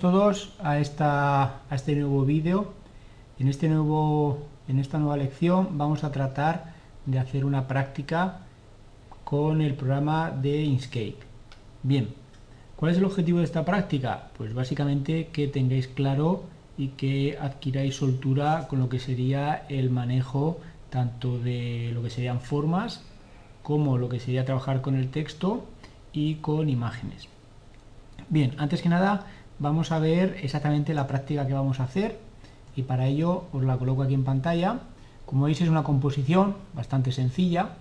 todos a, este nuevo vídeo. En, este en esta nueva lección vamos a tratar de hacer una práctica con el programa de Inkscape. Bien, ¿cuál es el objetivo de esta práctica? Pues básicamente que tengáis claro y que adquiráis soltura con lo que sería el manejo tanto de lo que serían formas como lo que sería trabajar con el texto y con imágenes. Bien, antes que nada vamos a ver exactamente la práctica que vamos a hacer y para ello os la coloco aquí en pantalla. Como veis es una composición bastante sencilla,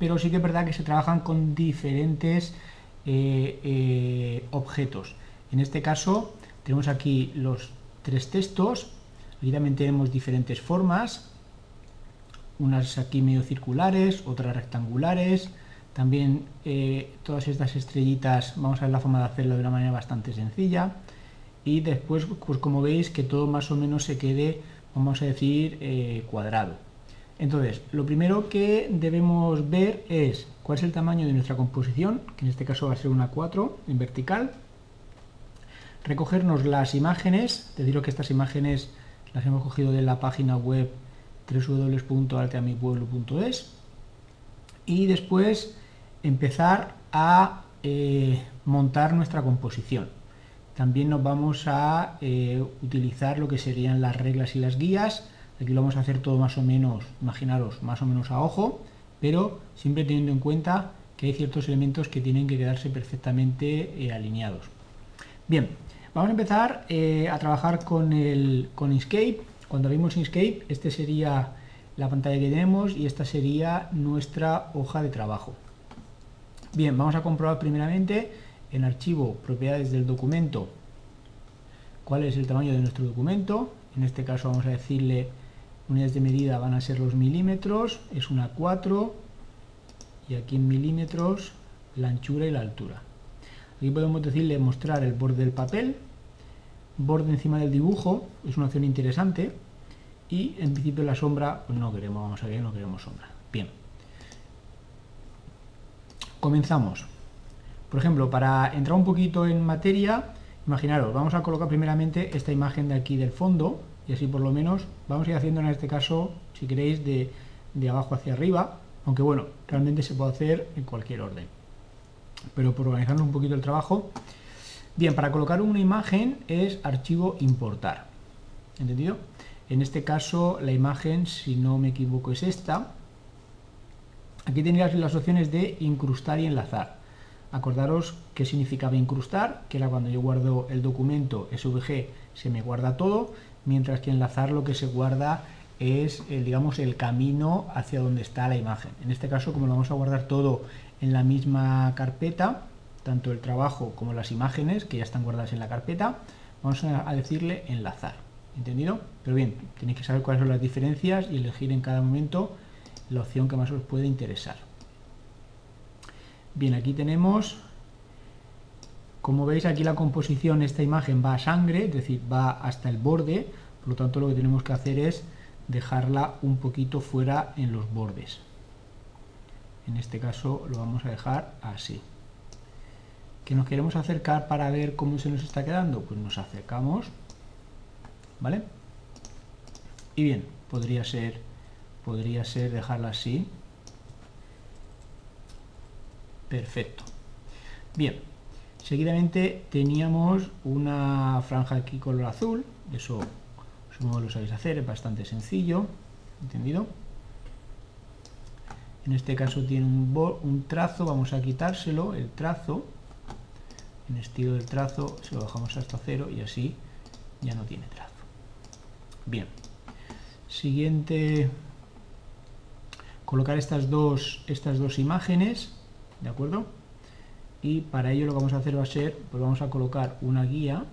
pero sí que es verdad que se trabajan con diferentes eh, eh, objetos. En este caso tenemos aquí los tres textos, aquí también tenemos diferentes formas, unas aquí medio circulares, otras rectangulares, también eh, todas estas estrellitas vamos a ver la forma de hacerlo de una manera bastante sencilla. Y después pues como veis que todo más o menos se quede vamos a decir eh, cuadrado. Entonces lo primero que debemos ver es cuál es el tamaño de nuestra composición que en este caso va a ser una 4 en vertical. Recogernos las imágenes deciros que estas imágenes las hemos cogido de la página web www.arteamipueblo.es y después empezar a eh, montar nuestra composición. También nos vamos a eh, utilizar lo que serían las reglas y las guías. Aquí lo vamos a hacer todo más o menos, imaginaros, más o menos a ojo, pero siempre teniendo en cuenta que hay ciertos elementos que tienen que quedarse perfectamente eh, alineados. Bien, vamos a empezar a trabajar con, el, con Inkscape. Cuando abrimos Inkscape, este sería la pantalla que tenemos y esta sería nuestra hoja de trabajo. Bien, vamos a comprobar primeramente en archivo propiedades del documento cuál es el tamaño de nuestro documento. En este caso vamos a decirle unidades de medida van a ser los milímetros, es una 4 y aquí en milímetros la anchura y la altura. Aquí podemos decirle mostrar el borde del papel, borde encima del dibujo, es una opción interesante y en principio la sombra, pues no queremos, vamos a ver, no queremos sombra. Bien. Comenzamos. Por ejemplo, para entrar un poquito en materia, imaginaros, vamos a colocar primeramente esta imagen de aquí del fondo, y así por lo menos vamos a ir haciendo en este caso, si queréis, de, de abajo hacia arriba, aunque bueno, realmente se puede hacer en cualquier orden. Pero por organizarnos un poquito el trabajo, bien, para colocar una imagen es archivo importar, ¿entendido? En este caso la imagen, si no me equivoco, es esta, Aquí tendrías las opciones de incrustar y enlazar. Acordaros qué significaba incrustar, que era cuando yo guardo el documento SVG se me guarda todo, mientras que enlazar lo que se guarda es el, digamos, el camino hacia donde está la imagen. En este caso, como lo vamos a guardar todo en la misma carpeta, tanto el trabajo como las imágenes, que ya están guardadas en la carpeta, vamos a decirle enlazar. ¿Entendido? Pero bien, tenéis que saber cuáles son las diferencias y elegir en cada momento la opción que más os puede interesar. Bien, aquí tenemos, como veis aquí la composición, esta imagen va a sangre, es decir, va hasta el borde, por lo tanto lo que tenemos que hacer es dejarla un poquito fuera en los bordes. En este caso lo vamos a dejar así. ¿Que nos queremos acercar para ver cómo se nos está quedando? Pues nos acercamos, ¿vale? Y bien, podría ser podría ser dejarla así. Perfecto. Bien, seguidamente teníamos una franja aquí color azul, eso supongo lo sabéis hacer, es bastante sencillo, ¿entendido? En este caso tiene un, un trazo, vamos a quitárselo, el trazo, en estilo del trazo se lo bajamos hasta cero y así ya no tiene trazo. Bien, siguiente colocar estas dos, estas dos imágenes, ¿de acuerdo? Y para ello lo que vamos a hacer va a ser, pues vamos a colocar una guía,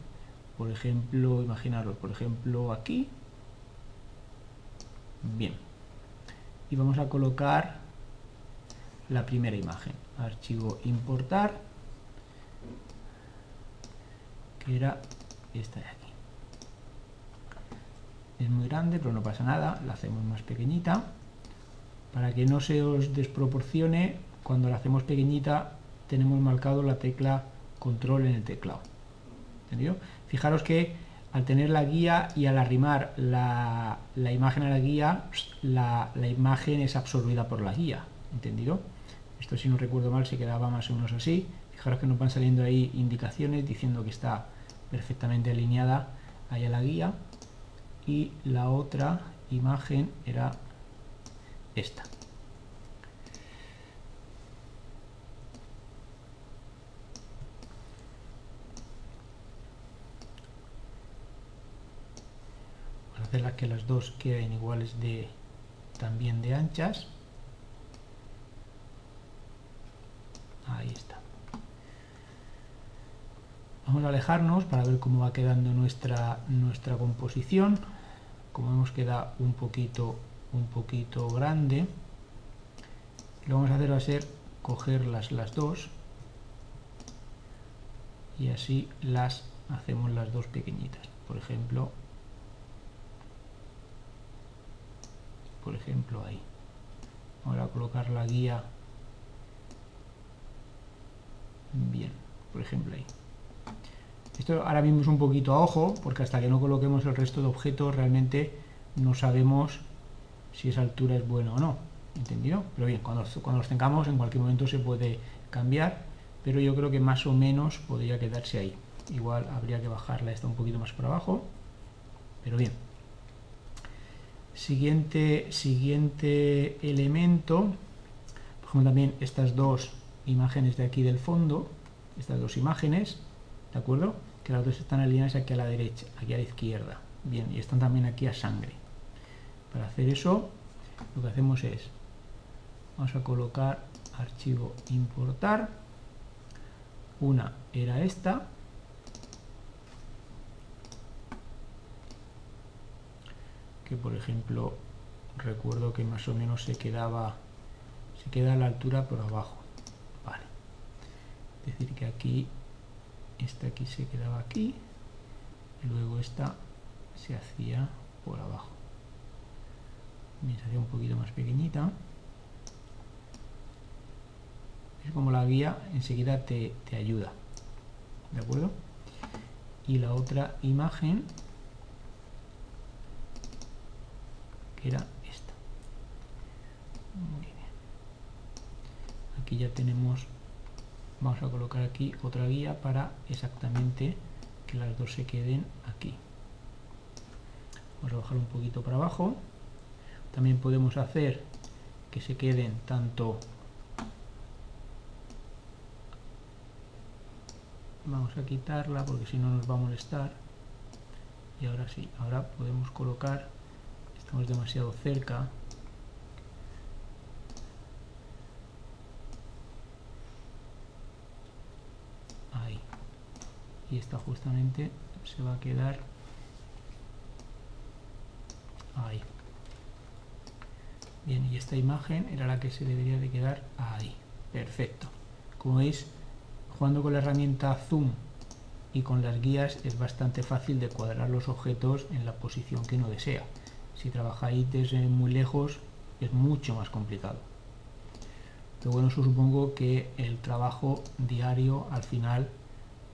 por ejemplo, imaginaros, por ejemplo aquí, bien, y vamos a colocar la primera imagen, archivo importar, que era esta de aquí. Es muy grande, pero no pasa nada, la hacemos más pequeñita. Para que no se os desproporcione, cuando la hacemos pequeñita tenemos marcado la tecla control en el teclado. ¿entendido? Fijaros que al tener la guía y al arrimar la, imagen a la guía, la, la, imagen es absorbida por la guía, ¿entendido? Esto si no recuerdo mal se quedaba más o menos así. Fijaros que nos van saliendo ahí indicaciones diciendo que está perfectamente alineada ahí a la guía. Y la otra imagen era esta. las que las dos queden iguales de también de anchas. Ahí está. Vamos a alejarnos para ver cómo va quedando nuestra nuestra composición. Como vemos queda un poquito un poquito grande. Lo vamos a hacer va a ser cogerlas las dos y así las hacemos las dos pequeñitas. Por ejemplo por ejemplo ahí. Ahora colocar la guía bien por ejemplo ahí. Esto ahora mismo es un poquito a ojo porque hasta que no coloquemos el resto de objetos realmente no sabemos si esa altura es buena o no ¿entendido? pero bien, cuando, cuando los tengamos en cualquier momento se puede cambiar pero yo creo que más o menos podría quedarse ahí igual habría que bajarla esta un poquito más por abajo pero bien Siguiente, siguiente elemento, por ejemplo también estas dos imágenes de aquí del fondo, estas dos imágenes, ¿de acuerdo? Que las dos están alineadas aquí a la derecha, aquí a la izquierda. Bien, y están también aquí a sangre. Para hacer eso, lo que hacemos es, vamos a colocar archivo importar, una era esta, que por ejemplo recuerdo que más o menos se quedaba se queda a la altura por abajo. Vale. Es decir que aquí esta aquí se quedaba aquí y luego esta se hacía por abajo se hacía un poquito más pequeñita es como la guía enseguida te, te ayuda de acuerdo y la otra imagen era esta. Aquí ya tenemos, vamos a colocar aquí otra guía para exactamente que las dos se queden aquí. Vamos a bajar un poquito para abajo. También podemos hacer que se queden tanto vamos a quitarla porque si no nos va a molestar. Y ahora sí, ahora podemos colocar estamos demasiado cerca. Ahí. Y esta justamente se va a quedar ahí bien y esta imagen era la que se debería de quedar ahí perfecto como veis jugando con la herramienta zoom y con las guías es bastante fácil de cuadrar los objetos en la posición que uno desea si trabajáis desde muy lejos es mucho más complicado. Pero bueno, eso supongo que el trabajo diario al final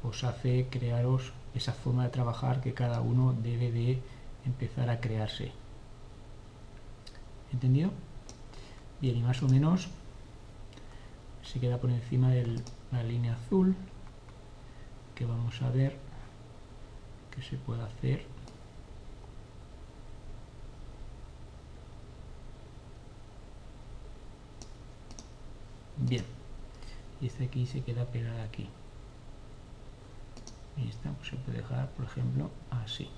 os hace crearos esa forma de trabajar que cada uno debe de empezar a crearse. ¿Entendido? Bien, y más o menos se queda por encima de la línea azul que vamos a ver que se puede hacer bien y este aquí se queda pegada aquí y esta pues, se puede dejar por ejemplo así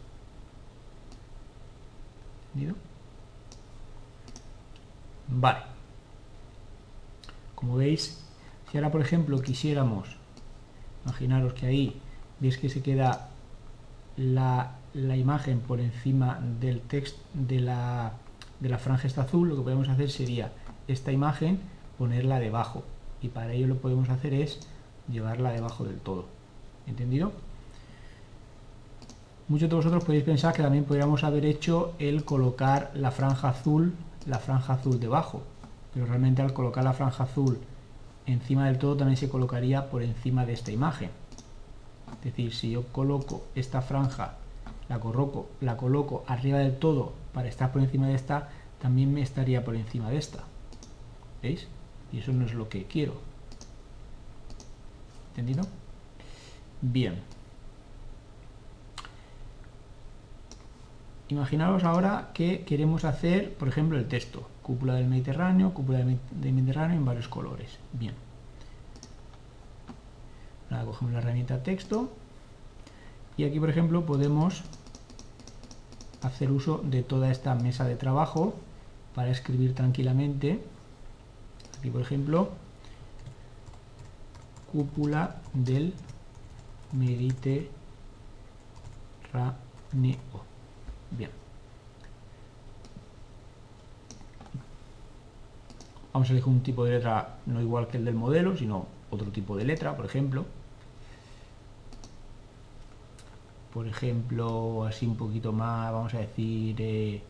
¿entendido? Vale. Como veis si ahora por ejemplo quisiéramos imaginaros que ahí veis que se queda la, la imagen por encima del texto de la, de la franja esta azul lo que podemos hacer sería esta imagen ponerla debajo. Y para ello lo podemos hacer es llevarla debajo del todo. ¿entendido? muchos de vosotros podéis pensar que también podríamos haber hecho el colocar la franja azul la franja azul debajo pero realmente al colocar la franja azul encima del todo también se colocaría por encima de esta imagen Es decir, si yo coloco esta franja, la coloco, la coloco arriba del todo para estar por encima de esta, también me estaría por encima de esta. ¿Veis? Y eso no es lo que quiero. ¿Entendido? Bien. Imaginaos ahora que queremos hacer, por ejemplo, el texto. Cúpula del Mediterráneo, cúpula del Mediterráneo en varios colores. Bien. Ahora cogemos la herramienta texto. Y aquí, por ejemplo, podemos hacer uso de toda esta mesa de trabajo para escribir tranquilamente. Aquí, por ejemplo, cúpula del Mediterráneo. Bien. Vamos a elegir un tipo de letra no igual que el del modelo, sino otro tipo de letra, por ejemplo. Por ejemplo, así un poquito más, vamos a decir, eh,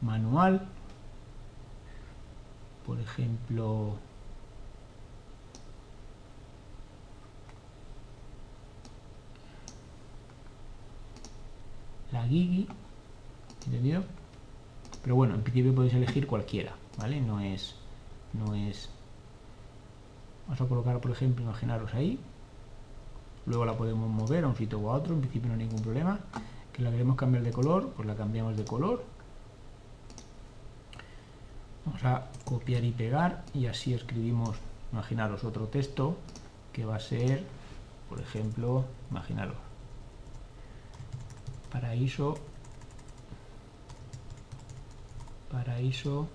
manual. Por ejemplo, la Gigi, ¿entendido? Pero bueno, en principio podéis elegir cualquiera, ¿vale? No es, no es... Vamos a colocar, por ejemplo, imaginaros ahí. Luego la podemos mover a un sitio o a otro, en principio no hay ningún problema. Que la queremos cambiar de color, pues la cambiamos de color. Vamos a copiar y pegar y así escribimos, imaginaros otro texto que va a ser, por ejemplo, imaginaros, paraíso paraíso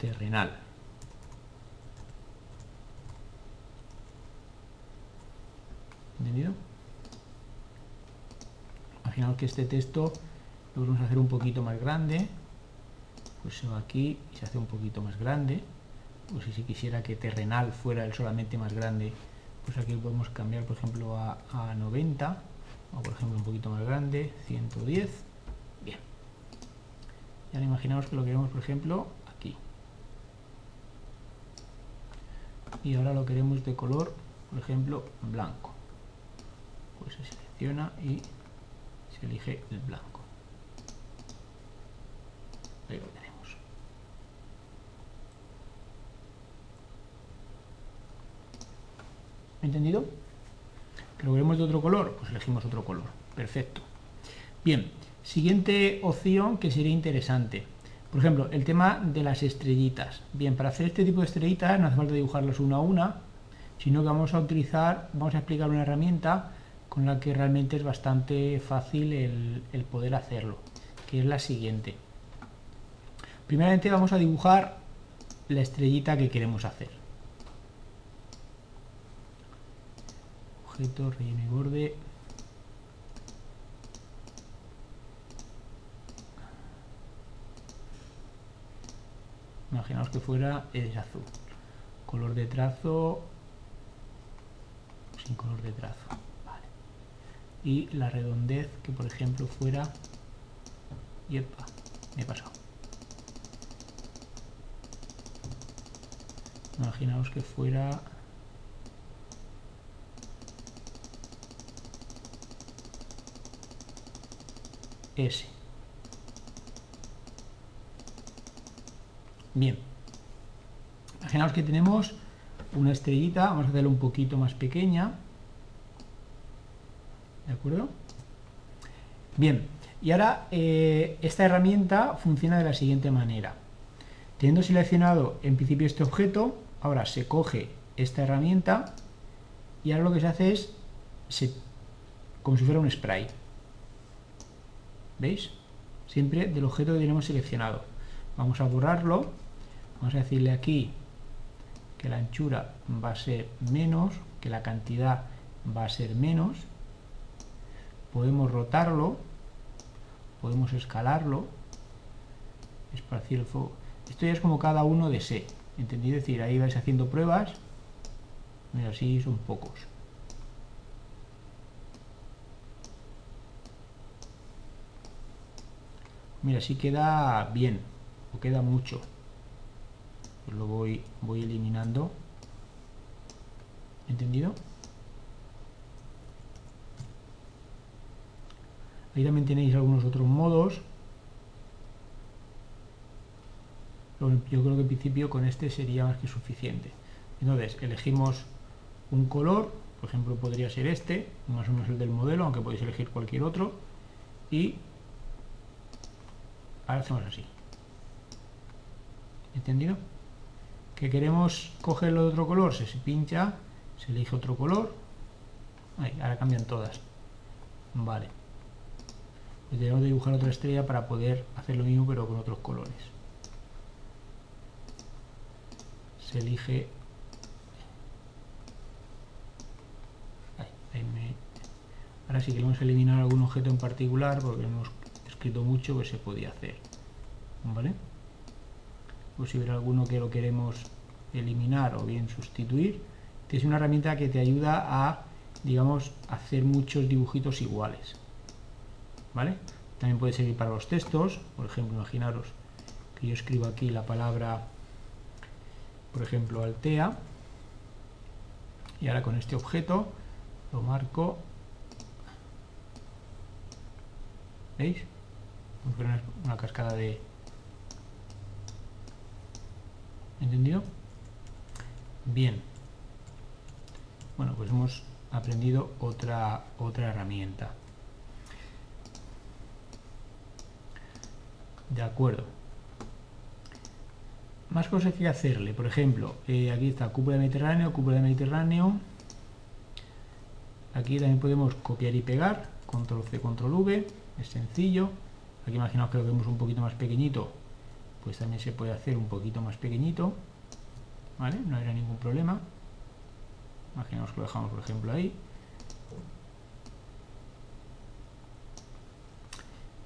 terrenal ¿entendido? imaginaos que este texto lo vamos a hacer un poquito más grande pues se va aquí y se hace un poquito más grande o si se quisiera que terrenal fuera el solamente más grande pues aquí podemos cambiar por ejemplo a, a 90 o por ejemplo un poquito más grande, 110. Bien. Y ahora imaginamos que lo queremos, por ejemplo, aquí. Y ahora lo queremos de color, por ejemplo, blanco. Pues se selecciona y se elige el blanco. Ahí lo tenemos. ¿Entendido? lo queremos de otro color, pues elegimos otro color. Perfecto. Bien, siguiente opción que sería interesante. Por ejemplo, el tema de las estrellitas. Bien, para hacer este tipo de estrellitas no hace falta dibujarlas una a una, sino que vamos a utilizar, vamos a explicar una herramienta con la que realmente es bastante fácil el, el poder hacerlo, que es la siguiente. Primeramente vamos a dibujar la estrellita que queremos hacer. objeto, relleno y borde. Imaginaos que fuera es azul. Color de trazo sin color de trazo. Y la redondez que por ejemplo fuera... Yepa, me he pasado. Imaginaos que fuera S. Bien. Imaginaos que tenemos una estrellita, vamos a hacerla un poquito más pequeña. ¿De acuerdo? Bien, y ahora eh, esta herramienta funciona de la siguiente manera. Teniendo seleccionado en principio este objeto, ahora se coge esta herramienta y ahora lo que se hace es como si fuera un spray. ¿Veis? Siempre del objeto que tenemos seleccionado. Vamos a borrarlo. Vamos a decirle aquí que la anchura va a ser menos, que la cantidad va a ser menos. Podemos rotarlo, podemos escalarlo, esparcir el fuego. Esto ya es como cada uno desee, ¿entendido? Es decir, ahí vais haciendo pruebas, mira, así son pocos. Mira, si queda bien, o queda mucho. Lo voy, voy eliminando. ¿Entendido? Ahí también tenéis algunos otros modos. Yo creo que en principio con este sería más que suficiente. Entonces, elegimos un color, por ejemplo podría ser este, más o menos el del modelo, aunque podéis elegir cualquier otro. Y ahora hacemos así. ¿Entendido? Que queremos cogerlo de otro color, se pincha, se elige otro color. Ahí, ahora cambian todas. Vale. Pues debemos dibujar otra estrella para poder hacer lo mismo pero con otros colores. Se elige... Ahora si queremos eliminar algún objeto en particular, porque hemos escrito mucho, pues se podía hacer. ¿Vale? Pues si hubiera alguno que lo queremos eliminar o bien sustituir, es una herramienta que te ayuda a, digamos, hacer muchos dibujitos iguales. ¿Vale? También puede servir para los textos, por ejemplo, imaginaros que yo escribo aquí la palabra, por ejemplo, altea, y ahora con este objeto lo marco, ¿veis? Una cascada de... ¿Entendido? Bien. Bueno, pues hemos aprendido otra, otra herramienta. De acuerdo. Más cosas que hacerle. Por ejemplo, eh, aquí está cúpula de Mediterráneo, cúpula de Mediterráneo. Aquí también podemos copiar y pegar. Control C, Control V. Es sencillo. Aquí imaginaos que lo vemos un poquito más pequeñito. Pues también se puede hacer un poquito más pequeñito. ¿Vale? No era ningún problema. Imaginamos que lo dejamos, por ejemplo, ahí.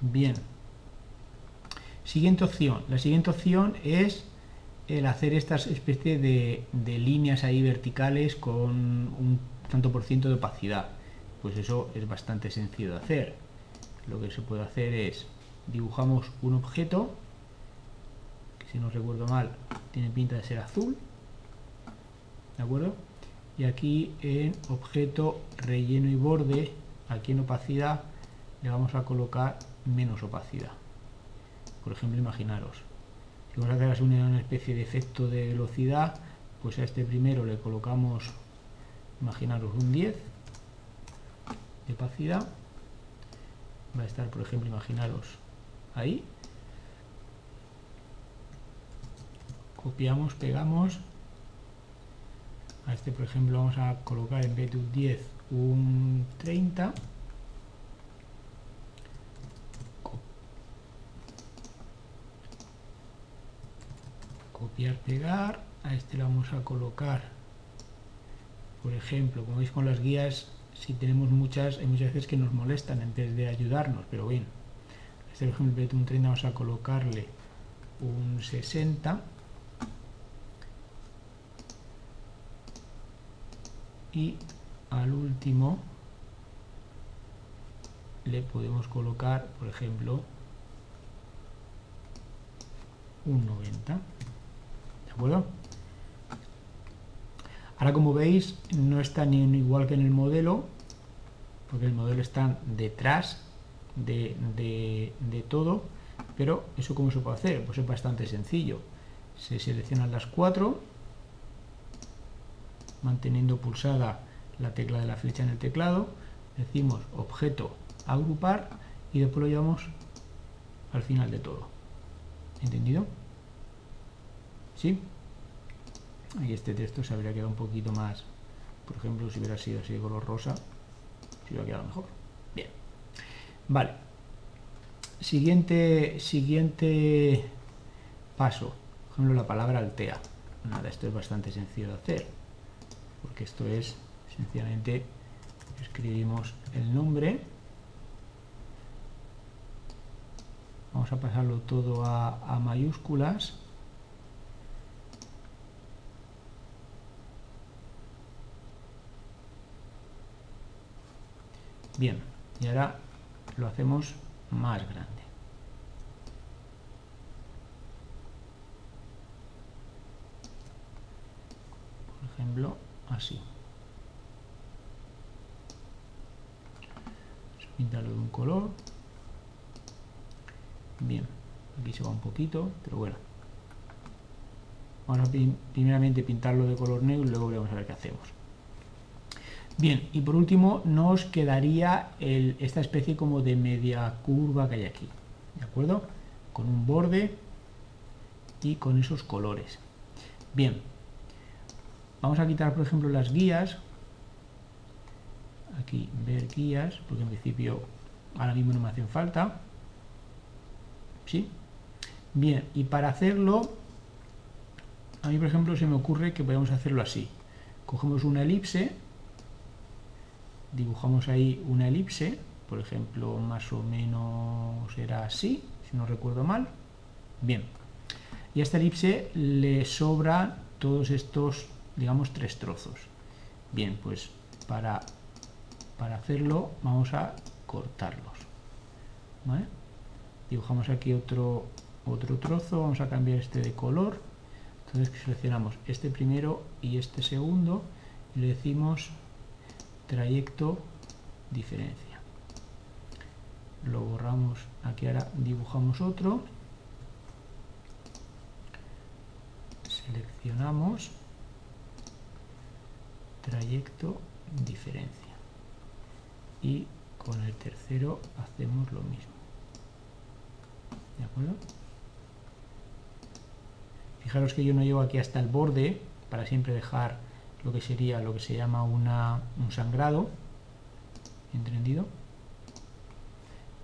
Bien. Siguiente opción. La siguiente opción es el hacer estas especie de, líneas ahí verticales con un tanto por ciento de opacidad. Pues eso es bastante sencillo de hacer. Lo que se puede hacer es dibujamos un objeto si no recuerdo mal tiene pinta de ser azul. ¿De acuerdo? Y aquí en objeto relleno y borde, aquí en opacidad, le vamos a colocar menos opacidad. Por ejemplo, imaginaros, si vamos a hacer una especie de efecto de velocidad, pues a este primero le colocamos, imaginaros, un 10 de opacidad. Va a estar, por ejemplo, imaginaros, ahí. Copiamos, pegamos. A este, por ejemplo, vamos a colocar en vez de un 10, un 30. copiar pegar a este le vamos a colocar por ejemplo como veis con las guías si tenemos muchas hay muchas veces que nos molestan en vez de ayudarnos pero bien este por ejemplo en un 30 vamos a colocarle un 60 y al último le podemos colocar por ejemplo un 90 Ahora como veis no está ni igual que en el modelo, porque el modelo está detrás de, de todo, pero eso cómo se puede hacer, pues es bastante sencillo. Se seleccionan las cuatro, manteniendo pulsada la tecla de la flecha en el teclado, decimos objeto agrupar y después lo llevamos al final de todo. ¿Entendido? ¿Sí? Y este texto se habría quedado un poquito más, por ejemplo, si hubiera sido así de color rosa, se hubiera quedado mejor. Bien. Vale. Siguiente, siguiente paso. Por ejemplo, la palabra altea. Nada, esto es bastante sencillo de hacer. Porque esto es, sencillamente, escribimos el nombre. Vamos a pasarlo todo a mayúsculas Bien, y ahora lo hacemos más grande. Por ejemplo, así. Pintarlo de un color. bien aquí se va un poquito pero bueno vamos a primeramente pintarlo de color negro y luego vamos a ver qué hacemos bien y por último nos quedaría esta especie como de media curva que hay aquí de acuerdo con un borde y con esos colores bien vamos a quitar por ejemplo las guías. Aquí ver guías porque en principio ahora mismo no me hacen falta. ¿sí? bien y para hacerlo a mí por ejemplo se me ocurre que podemos hacerlo así. Cogemos una elipse dibujamos ahí una elipse por ejemplo más o menos será así si no recuerdo mal. Bien y a esta elipse le sobran todos estos digamos tres trozos. Bien pues para para hacerlo vamos a cortarlos dibujamos aquí otro otro trozo vamos a cambiar este de color. Entonces seleccionamos este primero y este segundo y le decimos trayecto diferencia. Lo borramos aquí ahora dibujamos otro. Seleccionamos trayecto diferencia y con el tercero hacemos lo mismo ¿de acuerdo? fijaros que yo no llevo aquí hasta el borde para siempre dejar lo que sería lo que se llama una, un sangrado ¿entendido?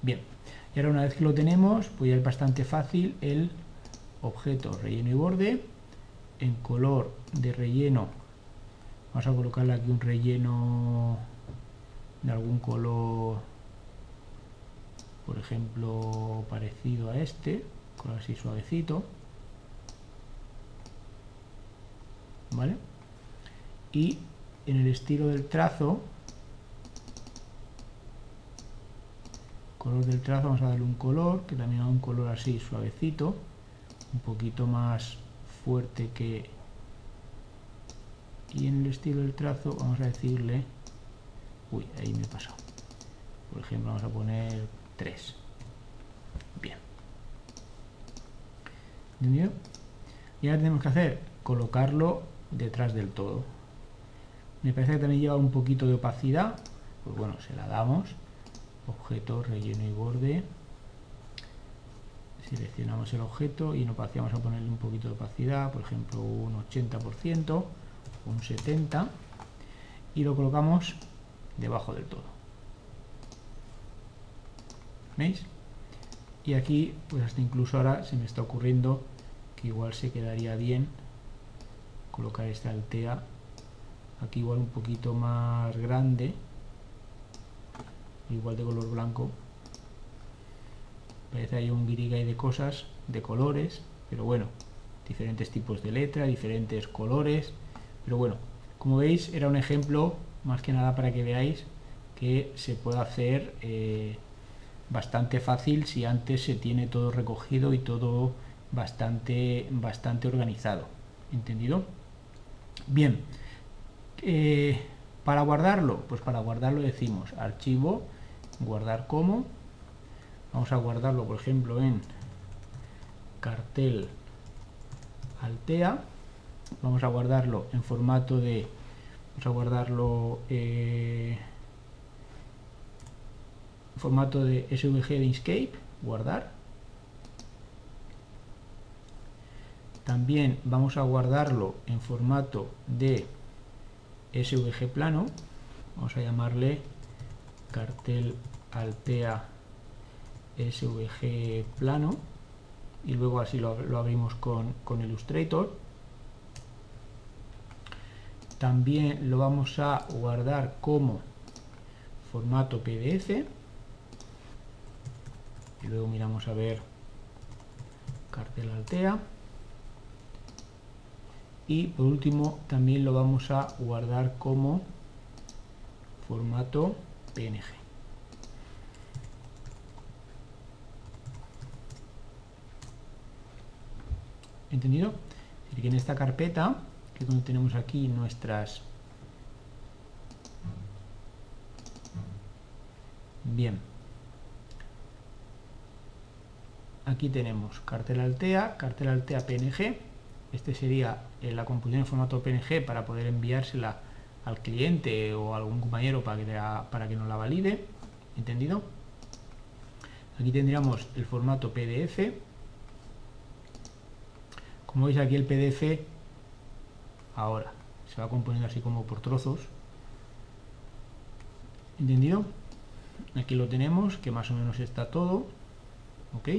bien y ahora una vez que lo tenemos pues ya es bastante fácil el objeto relleno y borde en color de relleno vamos a colocarle aquí un relleno de algún color por ejemplo parecido a este color así suavecito ¿vale? y en el estilo del trazo color del trazo vamos a darle un color que también es un color así suavecito un poquito más fuerte que y en el estilo del trazo vamos a decirle uy ahí me he pasado. Por ejemplo vamos a poner 3 bien. ¿entendido? y ahora tenemos que hacer colocarlo detrás del todo. Me parece que también lleva un poquito de opacidad pues bueno se la damos. Objeto relleno y borde. Seleccionamos el objeto y en opacidad a ponerle un poquito de opacidad por ejemplo un 80% un 70 y lo colocamos debajo del todo. ¿veis? y aquí pues hasta incluso ahora se me está ocurriendo que igual se quedaría bien colocar esta altea aquí igual un poquito más grande igual de color blanco. Parece hay un guirigay de cosas de colores pero bueno diferentes tipos de letra diferentes colores pero bueno como veis era un ejemplo más que nada para que veáis que se puede hacer eh, bastante fácil si antes se tiene todo recogido y todo bastante bastante organizado. Entendido Bien, eh, para guardarlo, pues para guardarlo decimos archivo, guardar como, vamos a guardarlo por ejemplo en cartel altea, vamos a guardarlo en formato de, vamos a guardarlo eh, formato de SVG de Inkscape, guardar, También vamos a guardarlo en formato de SVG plano. Vamos a llamarle cartel altea SVG plano. Y luego así lo, abrimos con, con Illustrator. También lo vamos a guardar como formato PDF. Y luego miramos a ver cartel altea y por último también lo vamos a guardar como formato PNG. ¿Entendido? que en esta carpeta, donde tenemos aquí nuestras... Bien. aquí tenemos cartel Altea, cartel Altea PNG. Este sería eh, la composición en formato PNG para poder enviársela al cliente o algún compañero para que, para que nos la valide. ¿Entendido? Aquí tendríamos el formato PDF. Como veis aquí el PDF ahora se va componiendo así como por trozos. ¿Entendido? Aquí lo tenemos, que más o menos está todo. ¿Ok?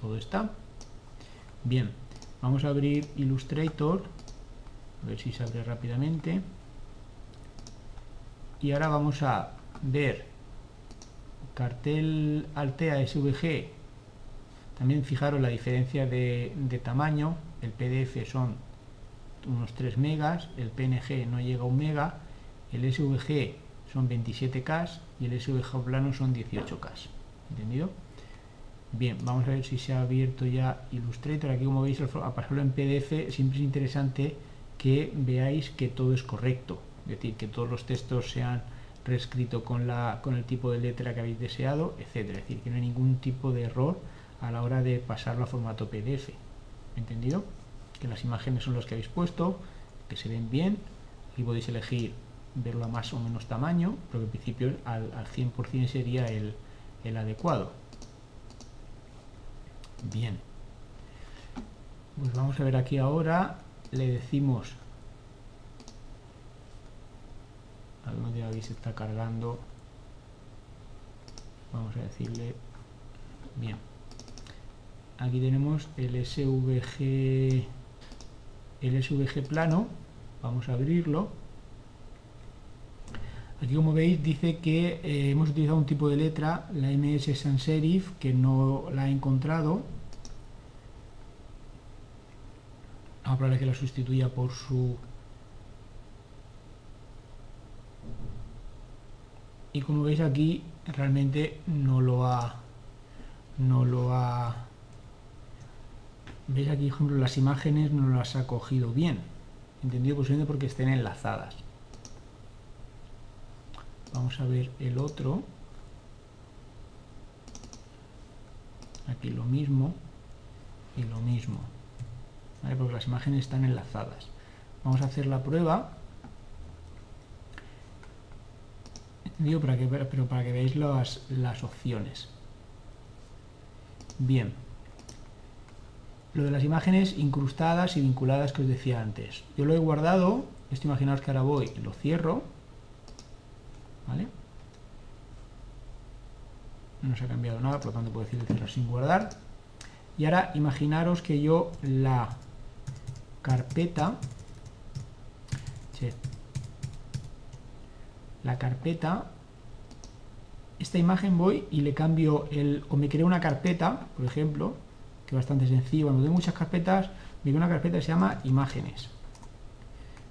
Todo está. Bien, vamos a abrir Illustrator. A ver si se abre rápidamente. Y ahora vamos a ver cartel Altea SVG. También fijaros la diferencia de, de tamaño. El PDF son unos 3 megas, el PNG no llega a 1 mega, el SVG son 27K y el SVG plano son 18K. ¿Entendido? Bien, vamos a ver si se ha abierto ya Illustrator. Aquí como veis, a pasarlo en PDF siempre es interesante que veáis que todo es correcto. Es decir, que todos los textos se han reescrito con, la, con el tipo de letra que habéis deseado, etcétera. Es decir, que no hay ningún tipo de error a la hora de pasarlo a formato PDF. ¿Entendido? Que las imágenes son las que habéis puesto, que se ven bien. Aquí podéis elegir verlo a más o menos tamaño, pero en principio al, 100% sería el, el adecuado. Bien. Pues vamos a ver aquí ahora, le decimos, algún día se está cargando, vamos a decirle, bien, aquí tenemos el SVG, el SVG plano, vamos a abrirlo, Aquí como veis dice que eh, hemos utilizado un tipo de letra, la MS sans serif, que no la he encontrado. Vamos a probar que la sustituya por su... Y como veis aquí realmente no lo ha... No lo ha... Veis aquí, por ejemplo, las imágenes no las ha cogido bien. Entendido posiblemente porque estén enlazadas. Vamos a ver el otro. Aquí lo mismo y lo mismo. Porque las imágenes están enlazadas. Vamos a hacer la prueba. Digo, para pero para que veáis las, las opciones. Bien. Lo de las imágenes incrustadas y vinculadas que os decía antes. Yo lo he guardado. Esto imaginaos que ahora voy lo cierro ¿vale? No se ha cambiado nada, por lo tanto puedo decir cerrar sin guardar. Y ahora imaginaros que yo la carpeta, la carpeta, esta imagen voy y le cambio el, o me creo una carpeta, por ejemplo, que es bastante sencillo, cuando tengo muchas carpetas, me creo una carpeta que se llama imágenes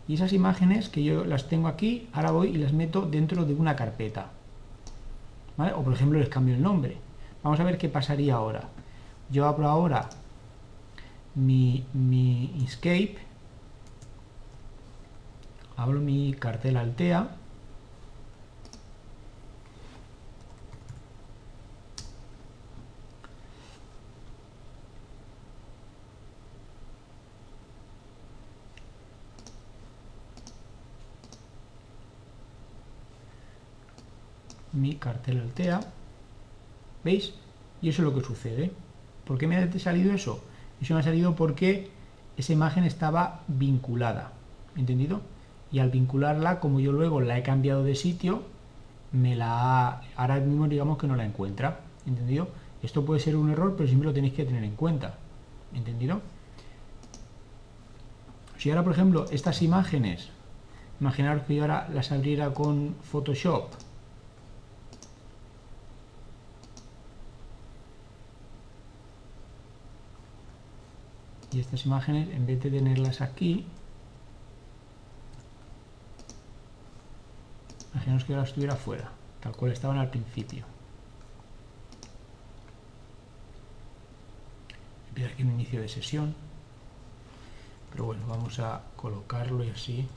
y esas imágenes que yo las tengo aquí, ahora voy y las meto dentro de una carpeta. O por ejemplo les cambio el nombre. Vamos a ver qué pasaría ahora. Yo abro ahora mi, mi Inkscape, abro mi cartel Altea, mi cartel Altea. ¿Veis? Y eso es lo que sucede. ¿Por qué me ha salido eso? Eso me ha salido porque esa imagen estaba vinculada. ¿Entendido? Y al vincularla, como yo luego la he cambiado de sitio, me la ahora mismo digamos que no la encuentra. ¿Entendido? Esto puede ser un error, pero siempre lo tenéis que tener en cuenta. ¿Entendido? Si ahora, por ejemplo, estas imágenes, imaginaros que yo ahora las abriera con Photoshop y estas imágenes en vez de tenerlas aquí imaginemos que ahora estuviera fuera tal cual estaban al principio. Empieza aquí un inicio de sesión pero bueno vamos a colocarlo y así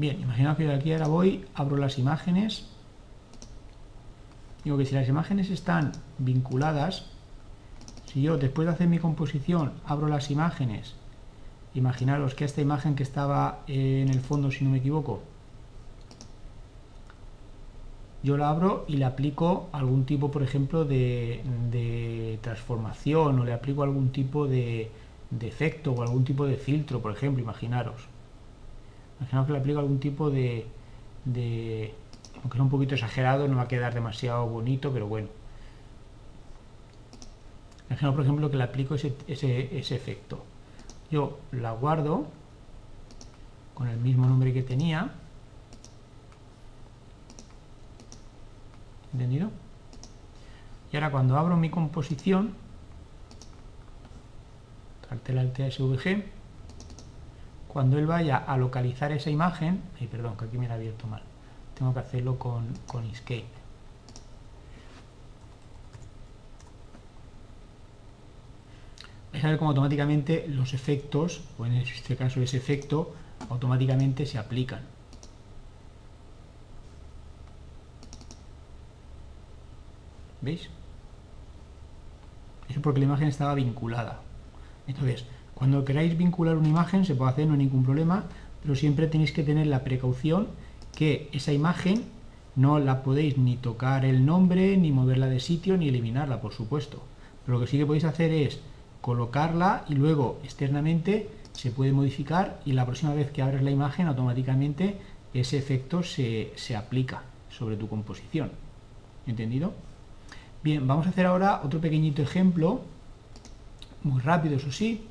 Bien, imaginaos que de aquí ahora voy, abro las imágenes. Digo que si las imágenes están vinculadas, si yo después de hacer mi composición abro las imágenes, imaginaros que esta imagen que estaba en el fondo, si no me equivoco, yo la abro y le aplico algún tipo, por ejemplo, de, transformación o le aplico algún tipo de, efecto o algún tipo de filtro, por ejemplo, imaginaros. Imaginaos que le aplico algún tipo de, aunque sea un poquito exagerado, no va a quedar demasiado bonito, pero bueno. Imaginaos, por ejemplo, que le aplico ese, efecto. Yo la guardo con el mismo nombre que tenía ¿Entendido? Y ahora cuando abro mi composición, cartela del TSVG, cuando él vaya a localizar esa imagen, ay perdón, que aquí me la he abierto mal, tengo que hacerlo con, con Inkscape. Vais a ver cómo automáticamente los efectos, o en este caso ese efecto, automáticamente se aplican. ¿Veis? Eso porque la imagen estaba vinculada. Entonces, cuando queráis vincular una imagen se puede hacer, no hay ningún problema, pero siempre tenéis que tener la precaución que esa imagen no la podéis ni tocar el nombre, ni moverla de sitio, ni eliminarla, por supuesto. Pero lo que sí que podéis hacer es colocarla y luego externamente se puede modificar y la próxima vez que abres la imagen automáticamente ese efecto se, se aplica sobre tu composición. ¿Entendido? Bien, vamos a hacer ahora otro pequeñito ejemplo, muy rápido eso sí,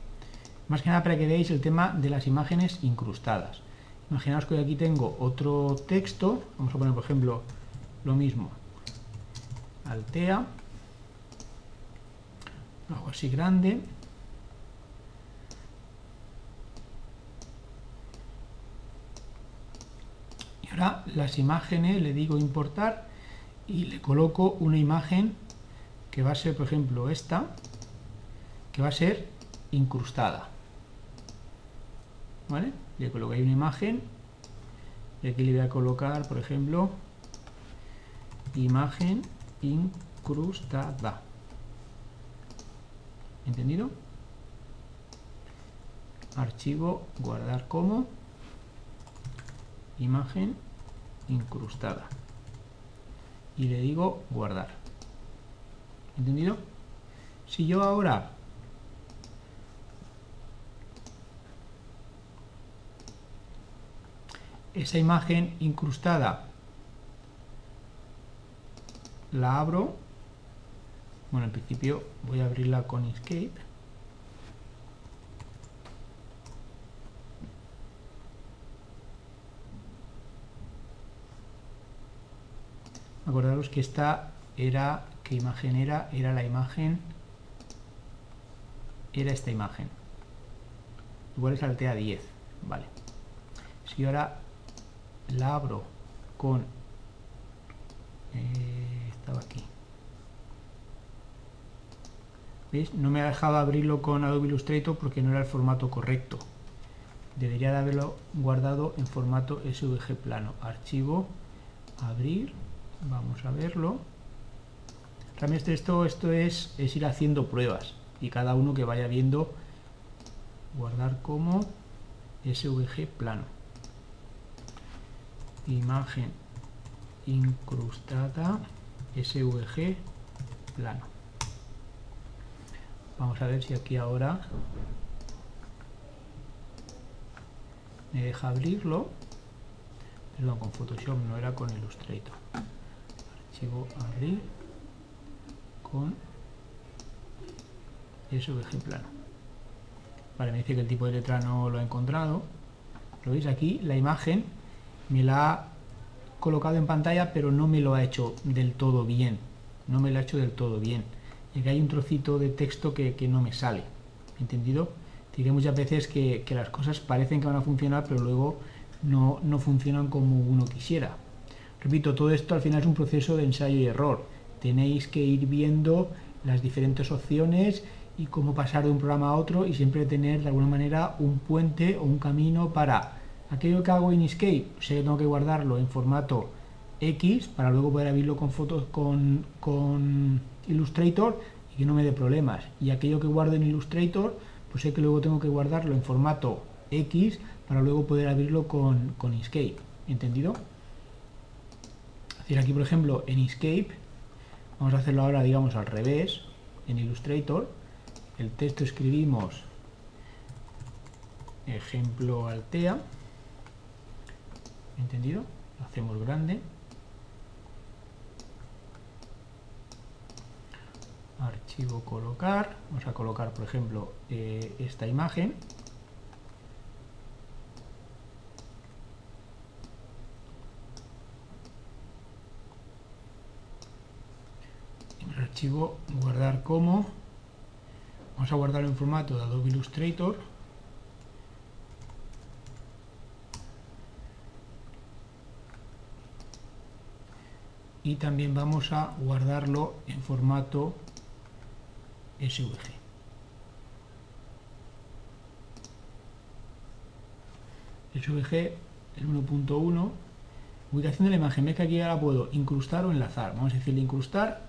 más que nada para que veáis el tema de las imágenes incrustadas. Imaginaos que aquí tengo otro texto, vamos a poner por ejemplo lo mismo, Altea, hago así grande, y ahora las imágenes le digo importar y le coloco una imagen que va a ser, por ejemplo, esta, que va a ser incrustada. ¿Vale? Le coloco ahí una imagen y aquí le voy a colocar, por ejemplo, imagen incrustada. ¿Entendido? Archivo, guardar como imagen incrustada y le digo guardar. ¿Entendido? Si yo ahora esa imagen incrustada la abro, bueno, en principio voy a abrirla con Escape acordaros que esta era, ¿qué imagen era? Era la imagen, era esta imagen. Igual es altea 10, vale. Si ahora la abro con, eh, estaba aquí. ¿Veis? No me ha dejado abrirlo con Adobe Illustrator porque no era el formato correcto. Debería de haberlo guardado en formato SVG plano. Archivo, abrir, vamos a verlo realmente esto, esto es, es ir haciendo pruebas y cada uno que vaya viendo guardar como SVG plano imagen incrustada SVG plano vamos a ver si aquí ahora me deja abrirlo perdón con Photoshop no era con Illustrator archivo abrir con SVG plano. Vale, me dice que el tipo de letra no lo ha encontrado. Lo veis aquí, la imagen me la ha colocado en pantalla, pero no me lo ha hecho del todo bien. No me lo ha hecho del todo bien. Y que hay un trocito de texto que, no me sale. ¿Entendido? Diré muchas veces que, las cosas parecen que van a funcionar, pero luego no, no funcionan como uno quisiera. Repito, todo esto al final es un proceso de ensayo y error. Tenéis que ir viendo las diferentes opciones y cómo pasar de un programa a otro y siempre tener de alguna manera un puente o un camino para Aquello que hago en Inkscape, sé que tengo que guardarlo en formato X para luego poder abrirlo con fotos con, con Illustrator y que no me dé problemas. Y aquello que guardo en Illustrator, pues sé que luego tengo que guardarlo en formato X para luego poder abrirlo con, con Inkscape. ¿Entendido? Es decir, aquí por ejemplo en Inkscape, vamos a hacerlo ahora digamos al revés, en Illustrator, el texto escribimos ejemplo altea, ¿entendido? Lo hacemos grande. Archivo colocar, vamos a colocar por ejemplo eh, esta imagen archivo guardar como vamos a guardarlo en formato de Adobe Illustrator y también vamos a guardarlo en formato SVG SVG el 1.1 ubicación de la imagen, ve que aquí ahora puedo incrustar o enlazar vamos a decirle incrustar.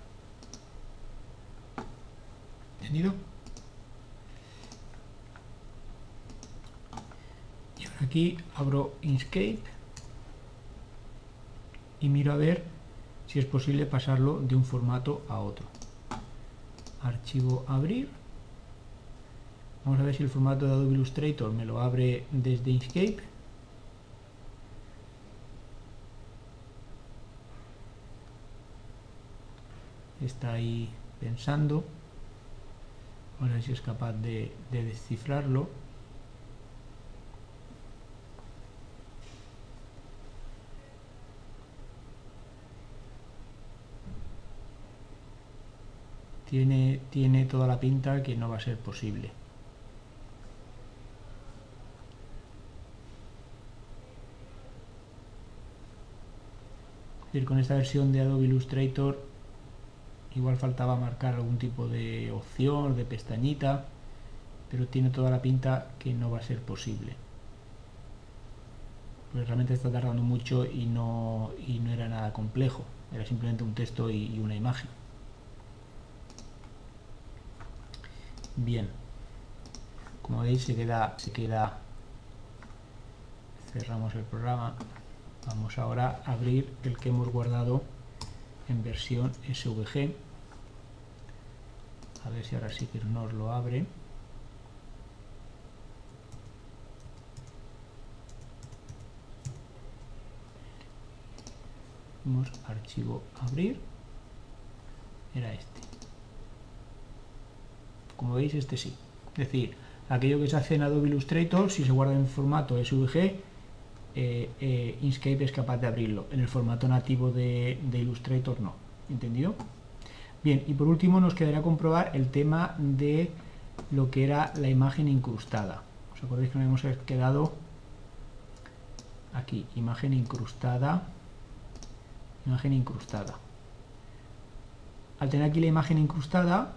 ¿Entendido? Y ahora aquí abro Inkscape y miro a ver si es posible pasarlo de un formato a otro. Archivo abrir. Vamos a ver si el formato de Adobe Illustrator me lo abre desde Inkscape. Está ahí pensando. Vamos a ver si es capaz de, descifrarlo. Tiene, tiene toda la pinta que no va a ser posible. con esta versión de Adobe Illustrator igual faltaba marcar algún tipo de opción, de pestañita, pero tiene toda la pinta que no va a ser posible. Pues realmente está tardando mucho y no, y no era nada complejo, era simplemente un texto y, una imagen. Bien, como veis se queda, se queda, cerramos el programa, vamos ahora a abrir el que hemos guardado en versión SVG. A ver si ahora sí que nos lo abre. Archivo abrir. Era este. Como veis, este sí. Es decir, aquello que se hace en Adobe Illustrator, si se guarda en formato SVG, eh, eh, Inkscape es capaz de abrirlo. En el formato nativo de, Illustrator no. ¿Entendido? Bien, y por último nos quedaría comprobar el tema de lo que era la imagen incrustada. ¿Os acordáis que nos hemos quedado aquí? Imagen incrustada. Imagen incrustada. Al tener aquí la imagen incrustada,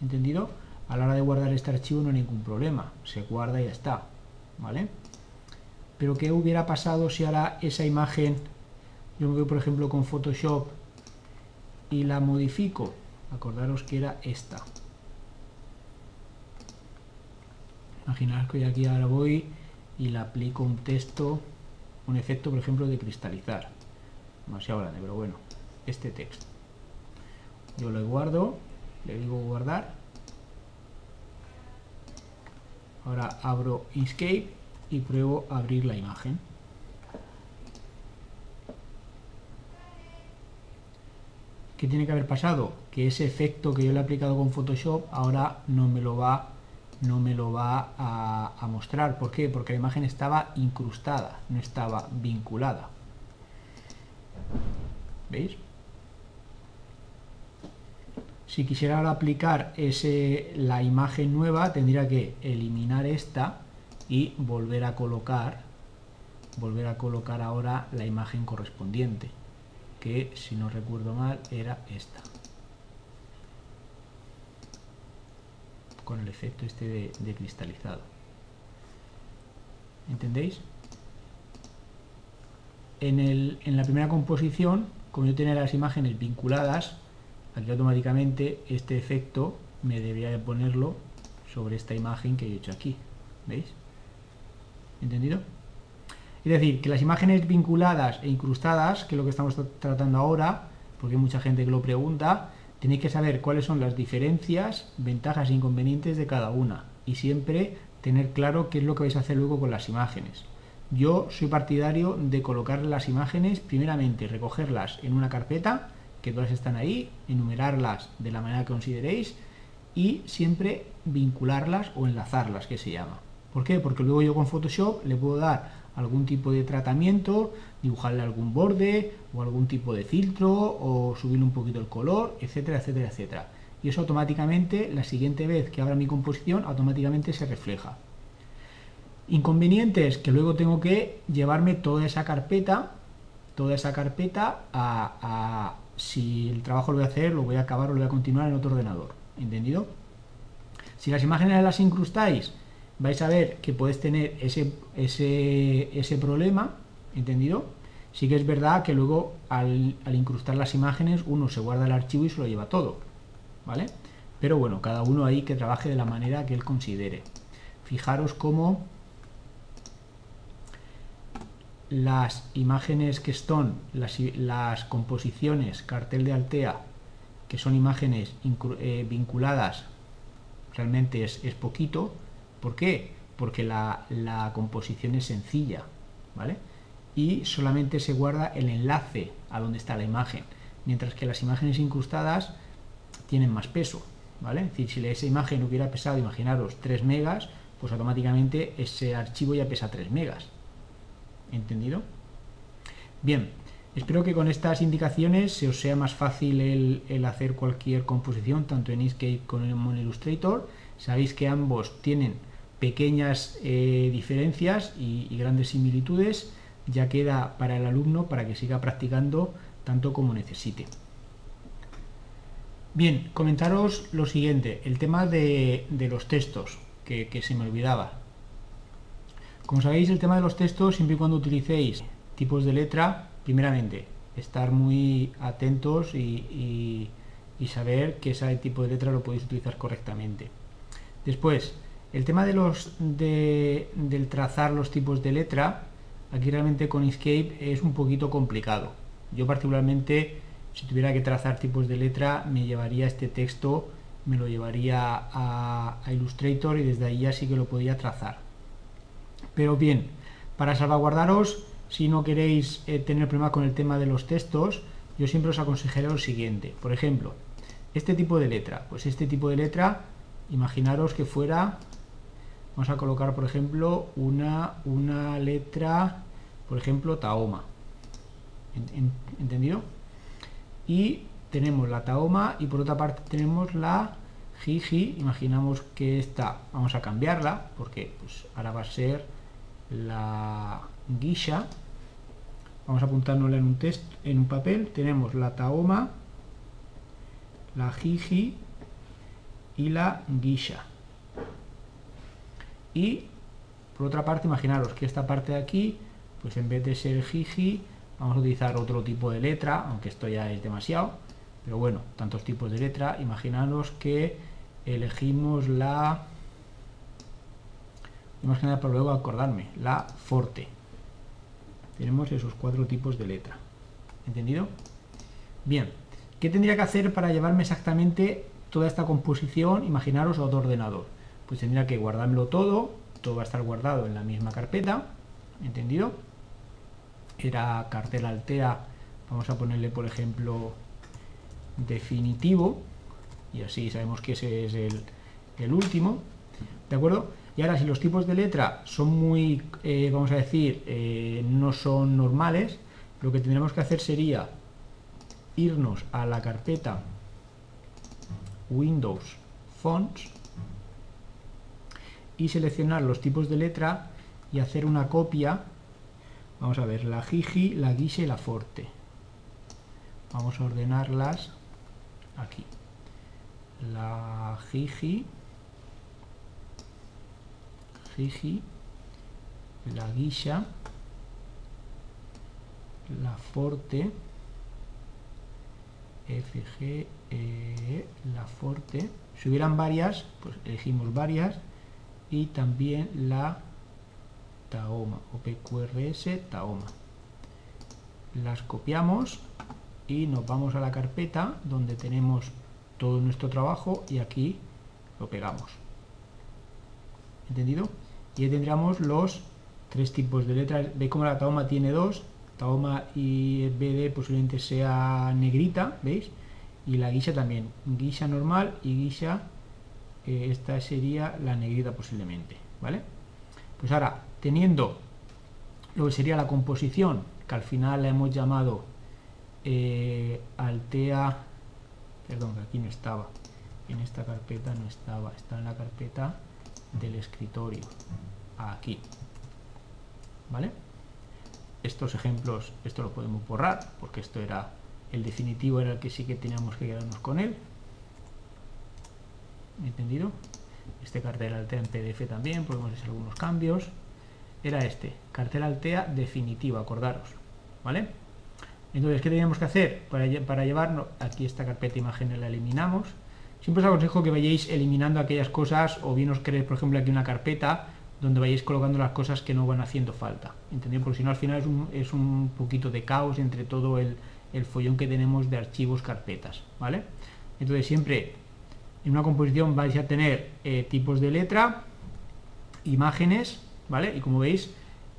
¿entendido? A la hora de guardar este archivo no hay ningún problema. Se guarda y ya está. ¿Vale? Pero ¿qué hubiera pasado si ahora esa imagen, yo me voy por ejemplo con Photoshop y la modifico? Acordaros que era esta. Imaginar que aquí ahora voy y le aplico un texto, un efecto por ejemplo de cristalizar. Demasiado grande, pero bueno, este texto. Yo lo guardo, le digo guardar. Ahora abro Inkscape y pruebo abrir la imagen. ¿Qué tiene que haber pasado? Que ese efecto que yo le he aplicado con Photoshop ahora no me lo va, no me lo va a, a mostrar. ¿Por qué? Porque la imagen estaba incrustada, no estaba vinculada. ¿Veis? Si quisiera ahora aplicar ese, la imagen nueva, tendría que eliminar esta y volver a colocar volver a colocar ahora la imagen correspondiente que si no recuerdo mal era esta con el efecto este de, cristalizado ¿entendéis? en, el, en la primera composición, como yo tenía las imágenes vinculadas, aquí automáticamente este efecto me debería de ponerlo sobre esta imagen que he hecho aquí. ¿Veis? ¿Entendido? Es decir, que las imágenes vinculadas e incrustadas, que es lo que estamos tratando ahora, porque hay mucha gente que lo pregunta, tenéis que saber cuáles son las diferencias, ventajas e inconvenientes de cada una. Y siempre tener claro qué es lo que vais a hacer luego con las imágenes. Yo soy partidario de colocar las imágenes, primeramente recogerlas en una carpeta, que todas están ahí, enumerarlas de la manera que consideréis y siempre vincularlas o enlazarlas, que se llama. ¿Por qué? Porque luego yo con Photoshop le puedo dar algún tipo de tratamiento, dibujarle algún borde o algún tipo de filtro o subirle un poquito el color, etcétera, etcétera, etcétera. Y eso automáticamente, la siguiente vez que abra mi composición, automáticamente se refleja. Inconvenientes que luego tengo que llevarme toda esa carpeta, toda esa carpeta a, si el trabajo lo voy a hacer, lo voy a acabar o lo voy a continuar en otro ordenador. ¿Entendido? Si las imágenes las incrustáis vais a ver que puedes tener ese, ese, problema, ¿entendido? Sí que es verdad que luego al, incrustar las imágenes uno se guarda el archivo y se lo lleva todo, ¿vale? Pero bueno, cada uno ahí que trabaje de la manera que él considere. Fijaros cómo las imágenes que son las, las composiciones cartel de Altea, que son imágenes eh, vinculadas, realmente es, es poquito, ¿Por qué? Porque la, composición es sencilla, ¿vale? Y solamente se guarda el enlace a donde está la imagen, mientras que las imágenes incrustadas tienen más peso, ¿vale? Es decir, si esa imagen hubiera pesado, imaginaros, 3 megas, pues automáticamente ese archivo ya pesa 3 megas. ¿Entendido? Bien, espero que con estas indicaciones se os sea más fácil el, hacer cualquier composición, tanto en Inkscape como en Illustrator. Sabéis que ambos tienen pequeñas eh, diferencias y, grandes similitudes ya queda para el alumno para que siga practicando tanto como necesite. Bien, comentaros lo siguiente, el tema de, los textos, que, se me olvidaba. Como sabéis, el tema de los textos, siempre y cuando utilicéis tipos de letra, primeramente, estar muy atentos y, saber que ese tipo de letra lo podéis utilizar correctamente. Después, el tema de los del trazar los tipos de letra, aquí realmente con Inkscape es un poquito complicado. Yo particularmente, si tuviera que trazar tipos de letra, me llevaría este texto, me lo llevaría a, Illustrator y desde ahí ya sí que lo podía trazar. Pero bien, para salvaguardaros, si no queréis eh, tener problema con el tema de los textos, yo siempre os aconsejaré lo siguiente. Por ejemplo, este tipo de letra. Pues este tipo de letra, imaginaros que fuera Vamos a colocar, por ejemplo, una, una letra, por ejemplo, Taoma. ¿Entendido? Y tenemos la Taoma y por otra parte tenemos la Jiji. Imaginamos que esta, vamos a cambiarla, porque pues, ahora va a ser la Guisha. Vamos a apuntárnosla en un test, en un papel. Tenemos la Taoma, la Jiji y la Guisha y por otra parte imaginaros que esta parte de aquí pues en vez de ser Gigi vamos a utilizar otro tipo de letra aunque esto ya es demasiado pero bueno tantos tipos de letra imaginaros que elegimos la más que nada para luego acordarme. La forte. Tenemos esos cuatro tipos de letra. ¿entendido? bien. ¿qué tendría que hacer para llevarme exactamente toda esta composición imaginaros a otro ordenador. Pues tendría que guardármelo todo, todo va a estar guardado en la misma carpeta, ¿entendido? Era cartel altea, vamos a ponerle por ejemplo definitivo, y así sabemos que ese es el, último, ¿de acuerdo? Y ahora si los tipos de letra son muy, eh, vamos a decir, eh, no son normales, lo que tendremos que hacer sería irnos a la carpeta Windows Fonts y seleccionar los tipos de letra y hacer una copia. Vamos a ver la Gigi, la Guise y la Forte. Vamos a ordenarlas aquí. La Gigi Gigi la Guisa la Forte, FG, e, la Forte. Si hubieran varias, pues elegimos varias y también la Taoma o PQRS Taoma. Las copiamos y nos vamos a la carpeta donde tenemos todo nuestro trabajo y aquí lo pegamos. ¿Entendido? Y ahí tendríamos los tres tipos de letras. Veis como la Taoma tiene dos. Taoma y BD posiblemente sea negrita, ¿veis? Y la guisa también. Guisa normal y guisa, eh, esta sería la negrita posiblemente, ¿vale? Pues ahora, teniendo lo que sería la composición, que al final la hemos llamado eh, Altea, perdón, que aquí no estaba, en esta carpeta no estaba, está en la carpeta del escritorio, aquí, ¿vale? Estos ejemplos, esto lo podemos borrar, porque esto era, el definitivo era el que sí que teníamos que quedarnos con él, ¿entendido? Este cartel Altea en PDF también, podemos hacer algunos cambios, era este, cartel Altea definitivo, acordaros, ¿vale? Entonces, ¿qué teníamos que hacer? Para, para llevarnos, aquí esta carpeta imagen la eliminamos. Siempre os aconsejo que vayáis eliminando aquellas cosas, o bien os queréis, por ejemplo, aquí una carpeta donde vayáis colocando las cosas que no van haciendo falta. ¿Entendido? Porque si no, al final es un, es un poquito de caos entre todo el, el, follón que tenemos de archivos, carpetas, ¿vale? Entonces, siempre en una composición vais a tener eh, tipos de letra, imágenes, ¿vale? Y como veis,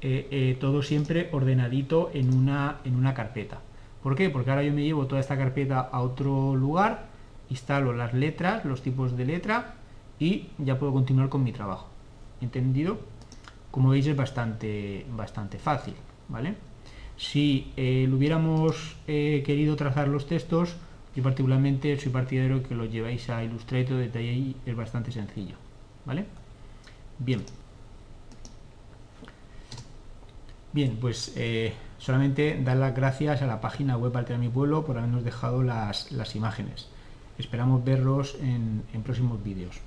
eh, eh, todo siempre ordenadito en una, en una carpeta. ¿Por qué? Porque ahora yo me llevo toda esta carpeta a otro lugar, instalo las letras, los tipos de letra y ya puedo continuar con mi trabajo. ¿Entendido? Como veis es bastante, bastante fácil, ¿vale? Si eh, lo hubiéramos querido trazar los textos, yo particularmente soy partidario que lo lleváis a Illustrator, detalle ahí es bastante sencillo, ¿vale? Bien, Bien, pues eh, solamente dar las gracias a la página web Altera Mi Pueblo por habernos dejado las, imágenes. Esperamos verlos en próximos vídeos.